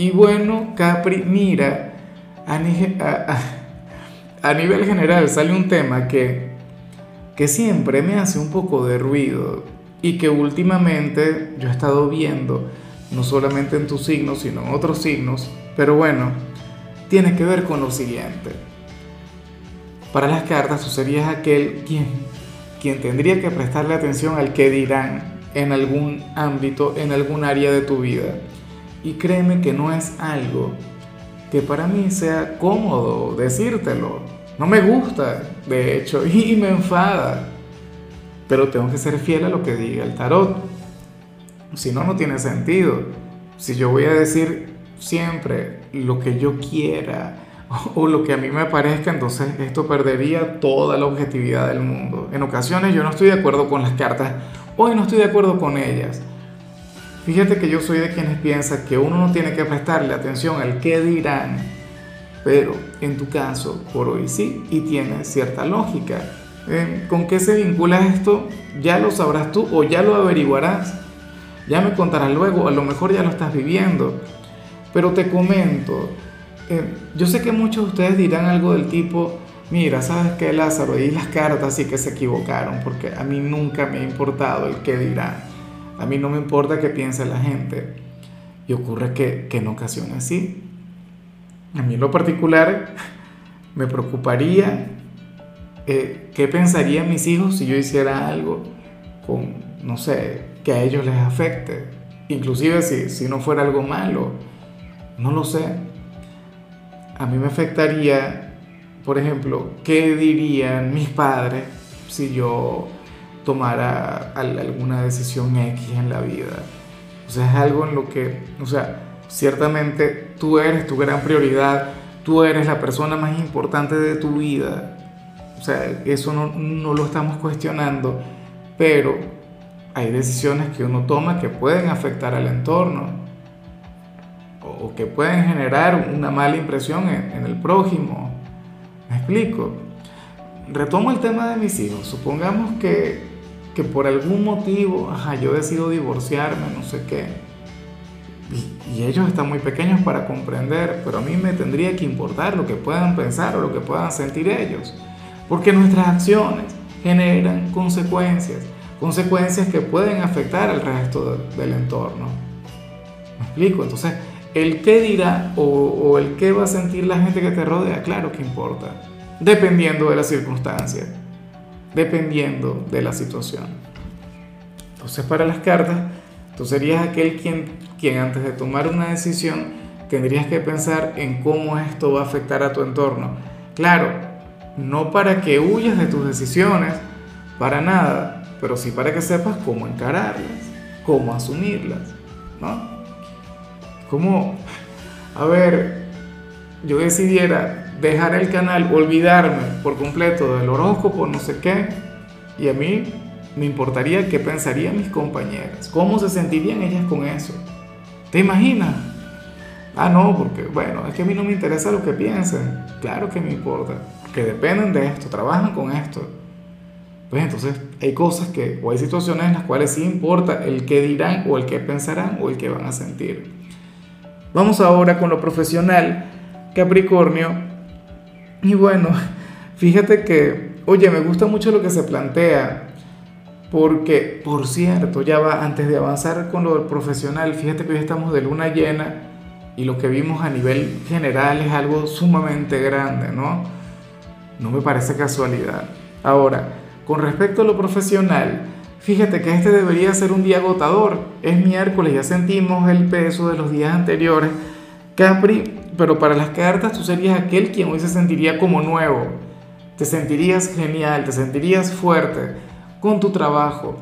Y bueno, Capri, mira, a, nivel general sale un tema que, que siempre me hace un poco de ruido y que últimamente yo he estado viendo, no solamente en tus signos, sino en otros signos, pero bueno, tiene que ver con lo siguiente. Para las cartas tú serías aquel quien, quien tendría que prestarle atención al que dirán en algún ámbito, en algún área de tu vida. Y créeme que no es algo que para mí sea cómodo decírtelo. No me gusta, de hecho, y me enfada. Pero tengo que ser fiel a lo que diga el tarot. Si no, no tiene sentido. Si yo voy a decir siempre lo que yo quiera o lo que a mí me parezca, entonces esto perdería toda la objetividad del mundo. En ocasiones yo no estoy de acuerdo con las cartas, hoy no estoy de acuerdo con ellas Fíjate que yo soy de quienes piensan que uno no tiene que prestarle atención al qué dirán, pero en tu caso, por hoy sí, y tiene cierta lógica. Eh, ¿Con qué se vincula esto? Ya lo sabrás tú o ya lo averiguarás. Ya me contarás luego, a lo mejor ya lo estás viviendo. Pero te comento, eh, yo sé que muchos de ustedes dirán algo del tipo, mira, ¿sabes qué, Lázaro? Y las cartas sí que se equivocaron, porque a mí nunca me ha importado el qué dirán. A mí no me importa qué piense la gente. Y ocurre que, en ocasiones sí. A mí en lo particular me preocuparía eh, qué pensarían mis hijos si yo hiciera algo con, no sé, que a ellos les afecte. Inclusive si, si no fuera algo malo. No lo sé. A mí me afectaría, por ejemplo, qué dirían mis padres si yo tomara alguna decisión X en la vida. O sea, es algo en lo que, o sea, ciertamente tú eres tu gran prioridad, tú eres la persona más importante de tu vida. O sea, eso no, no lo estamos cuestionando, pero hay decisiones que uno toma que pueden afectar al entorno o que pueden generar una mala impresión en, en el prójimo. ¿Me explico? Retomo el tema de mis hijos. Supongamos que que por algún motivo, ajá, yo decido divorciarme, no sé qué. Y, ellos están muy pequeños para comprender, pero a mí me tendría que importar lo que puedan pensar o lo que puedan sentir ellos. Porque nuestras acciones generan consecuencias, consecuencias que pueden afectar al resto del entorno. ¿Me explico? Entonces, el qué dirá o, o el qué va a sentir la gente que te rodea, claro que importa, dependiendo de las circunstancias dependiendo de la situación. Entonces para las cartas, tú serías aquel quien, quien antes de tomar una decisión tendrías que pensar en cómo esto va a afectar a tu entorno. Claro, no para que huyas de tus decisiones, para nada, pero sí para que sepas cómo encararlas, cómo asumirlas, ¿no? Como, a ver, yo decidiera dejar el canal, olvidarme por completo del horóscopo, no sé qué, y a mí me importaría qué pensarían mis compañeras, cómo se sentirían ellas con eso. ¿Te imaginas? Ah, no, porque bueno, es que a mí no me interesa lo que piensen. Claro que me importa, que dependen de esto, trabajan con esto. Pues entonces hay cosas que, o hay situaciones en las cuales sí importa el qué dirán o el qué pensarán o el qué van a sentir. Vamos ahora con lo profesional. Capricornio, y bueno, fíjate que, oye, me gusta mucho lo que se plantea, porque, por cierto, ya va, antes de avanzar con lo profesional, fíjate que hoy estamos de luna llena y lo que vimos a nivel general es algo sumamente grande, ¿no? No me parece casualidad. Ahora, con respecto a lo profesional, fíjate que este debería ser un día agotador. Es miércoles, ya sentimos el peso de los días anteriores. Capri, pero para las cartas tú serías aquel quien hoy se sentiría como nuevo. Te sentirías genial, te sentirías fuerte con tu trabajo.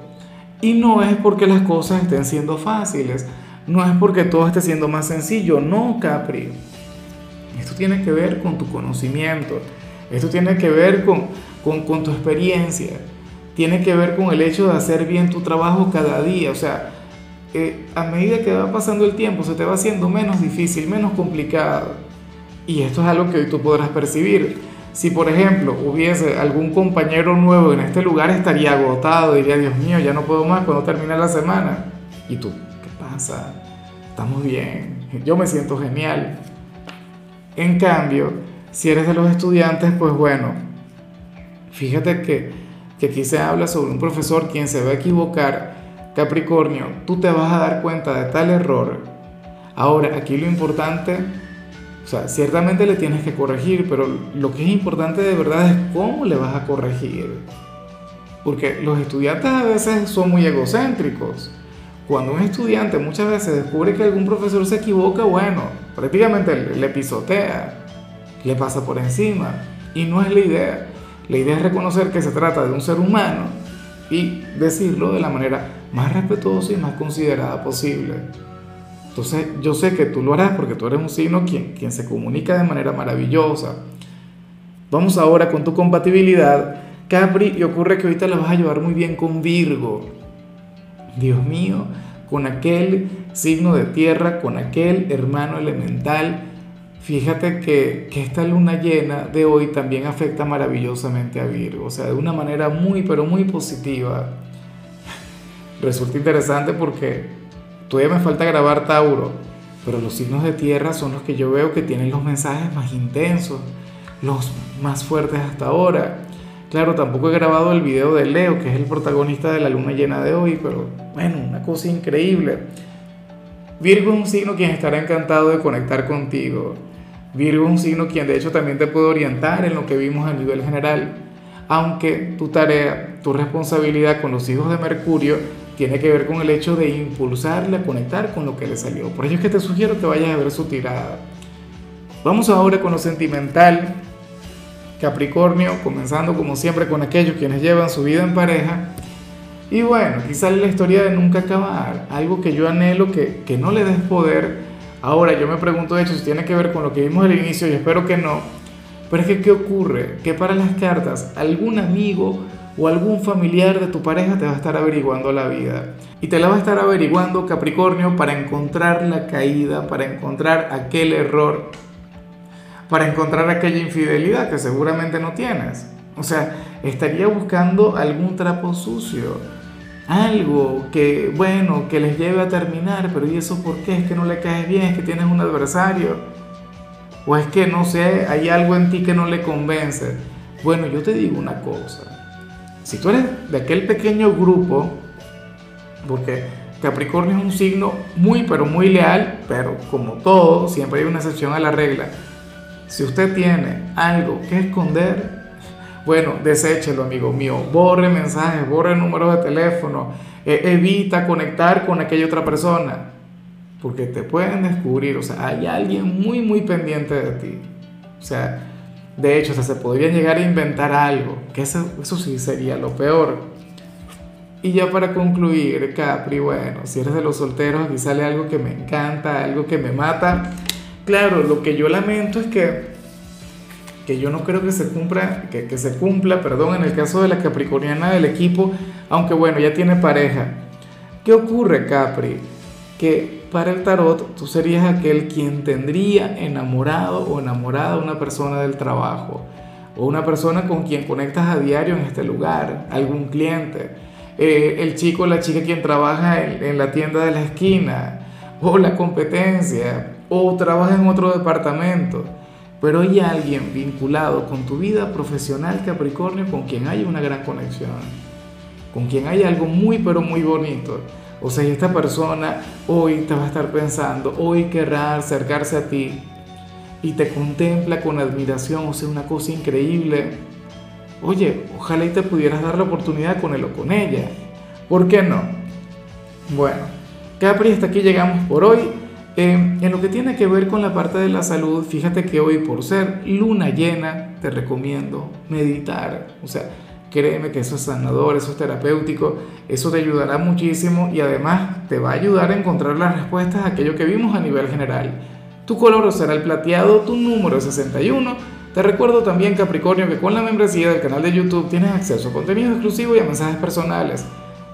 Y no es porque las cosas estén siendo fáciles, no es porque todo esté siendo más sencillo, no, Capri. tiene que ver con tu conocimiento, esto tiene que ver con, con, con tu experiencia, tiene que ver con el hecho de hacer bien tu trabajo cada día, o sea, a medida que va pasando el tiempo se te va haciendo menos difícil, menos complicado. Y esto es algo que hoy tú podrás percibir. Si por ejemplo hubiese algún compañero nuevo en este lugar, estaría agotado, diría, Dios mío, ya no puedo más cuando termine la semana. ¿Y tú? ¿Qué pasa? Estamos bien, yo me siento genial. En cambio, si eres de los estudiantes, pues bueno, fíjate que, que aquí se habla sobre un profesor quien se va a equivocar Capricornio, tú te vas a dar cuenta de tal error. Ahora, aquí lo importante, o sea, ciertamente le tienes que corregir, pero lo que es importante de verdad es cómo le vas a corregir. Porque los estudiantes a veces son muy egocéntricos. Cuando un estudiante muchas veces descubre que algún profesor se equivoca, bueno, prácticamente le pisotea, le pasa por encima. Y no es la idea. La idea es reconocer que se trata de un ser humano y decirlo de la manera más respetuosa y más considerada posible. Entonces yo sé que tú lo harás porque tú eres un signo quien, quien se comunica de manera maravillosa. Vamos ahora con tu compatibilidad. Capri, y ocurre que ahorita la vas a llevar muy bien con Virgo. Dios mío, con aquel signo de tierra, con aquel hermano elemental. Fíjate que, que esta luna llena de hoy también afecta maravillosamente a Virgo, o sea, de una manera muy, pero muy positiva resulta interesante porque todavía me falta grabar Tauro, pero los signos de tierra son los que yo veo que tienen los mensajes más intensos, los más fuertes hasta ahora. Claro, tampoco he grabado el video de Leo, que es el protagonista de la luna llena de hoy, pero bueno, una cosa increíble. Virgo es un signo quien estará encantado de conectar contigo. Virgo es un signo quien de hecho también te puede orientar en lo que vimos a nivel general. Aunque tu tarea, tu responsabilidad con los hijos de Mercurio tiene que ver con el hecho de impulsarle conectar con lo que le salió. Por ello es que te sugiero que vayas a ver su tirada. Vamos ahora con lo sentimental. Capricornio, comenzando como siempre con aquellos quienes llevan su vida en pareja. Y bueno, sale la historia de nunca acabar, algo que yo anhelo que, que no le des poder. Ahora yo me pregunto de hecho si tiene que ver con lo que vimos al inicio y espero que no. Pero es que ¿qué ocurre? Que para las cartas algún amigo o algún familiar de tu pareja te va a estar averiguando la vida. Y te la va a estar averiguando Capricornio para encontrar la caída, para encontrar aquel error, para encontrar aquella infidelidad que seguramente no tienes. O sea, estaría buscando algún trapo sucio, algo que, bueno, que les lleve a terminar, pero ¿y eso por qué? Es que no le caes bien, es que tienes un adversario, o es que, no sé, hay algo en ti que no le convence. Bueno, yo te digo una cosa, si tú eres de aquel pequeño grupo, porque Capricornio es un signo muy, pero muy leal, pero como todo, siempre hay una excepción a la regla. Si usted tiene algo que esconder, bueno, deséchelo, amigo mío. Borre mensajes, borre números de teléfono, e, evita conectar con aquella otra persona, porque te pueden descubrir, o sea, hay alguien muy, muy pendiente de ti. O sea, de hecho, se podría llegar a inventar algo, que eso, eso sí sería lo peor. Y ya para concluir, Capri, bueno, si eres de los solteros, aquí sale algo que me encanta, algo que me mata. Claro, lo que yo lamento es que, que yo no creo que se cumpla, que, se cumpla, perdón, en el caso de la capricorniana del equipo, aunque bueno, ya tiene pareja. ¿Qué ocurre, Capri? Que para el tarot tú serías aquel quien tendría enamorado o enamorada a una persona del trabajo o una persona con quien conectas a diario en este lugar, algún cliente, eh, el chico o la chica quien trabaja en la tienda de la esquina o la competencia o trabaja en otro departamento. Pero hay alguien vinculado con tu vida profesional Capricornio con quien hay una gran conexión, con quien hay algo muy pero muy bonito. O sea, esta persona hoy te va a estar pensando, hoy querrá acercarse a ti y te contempla con admiración, o sea, una cosa increíble. Oye, ojalá y te pudieras dar la oportunidad con él o con ella. ¿Por qué no? Bueno, Capri, hasta aquí llegamos por hoy. Eh, en lo que tiene que ver con la parte de la salud, fíjate que hoy por ser luna llena, te recomiendo meditar. O sea, Créeme que eso es sanador, eso es terapéutico, eso te ayudará muchísimo y además te va a ayudar a encontrar las respuestas a aquello que vimos a nivel general. Tu color será el plateado, tu número es 61. Te recuerdo también, Capricornio, que con la membresía del canal de YouTube tienes acceso a contenido exclusivo y a mensajes personales.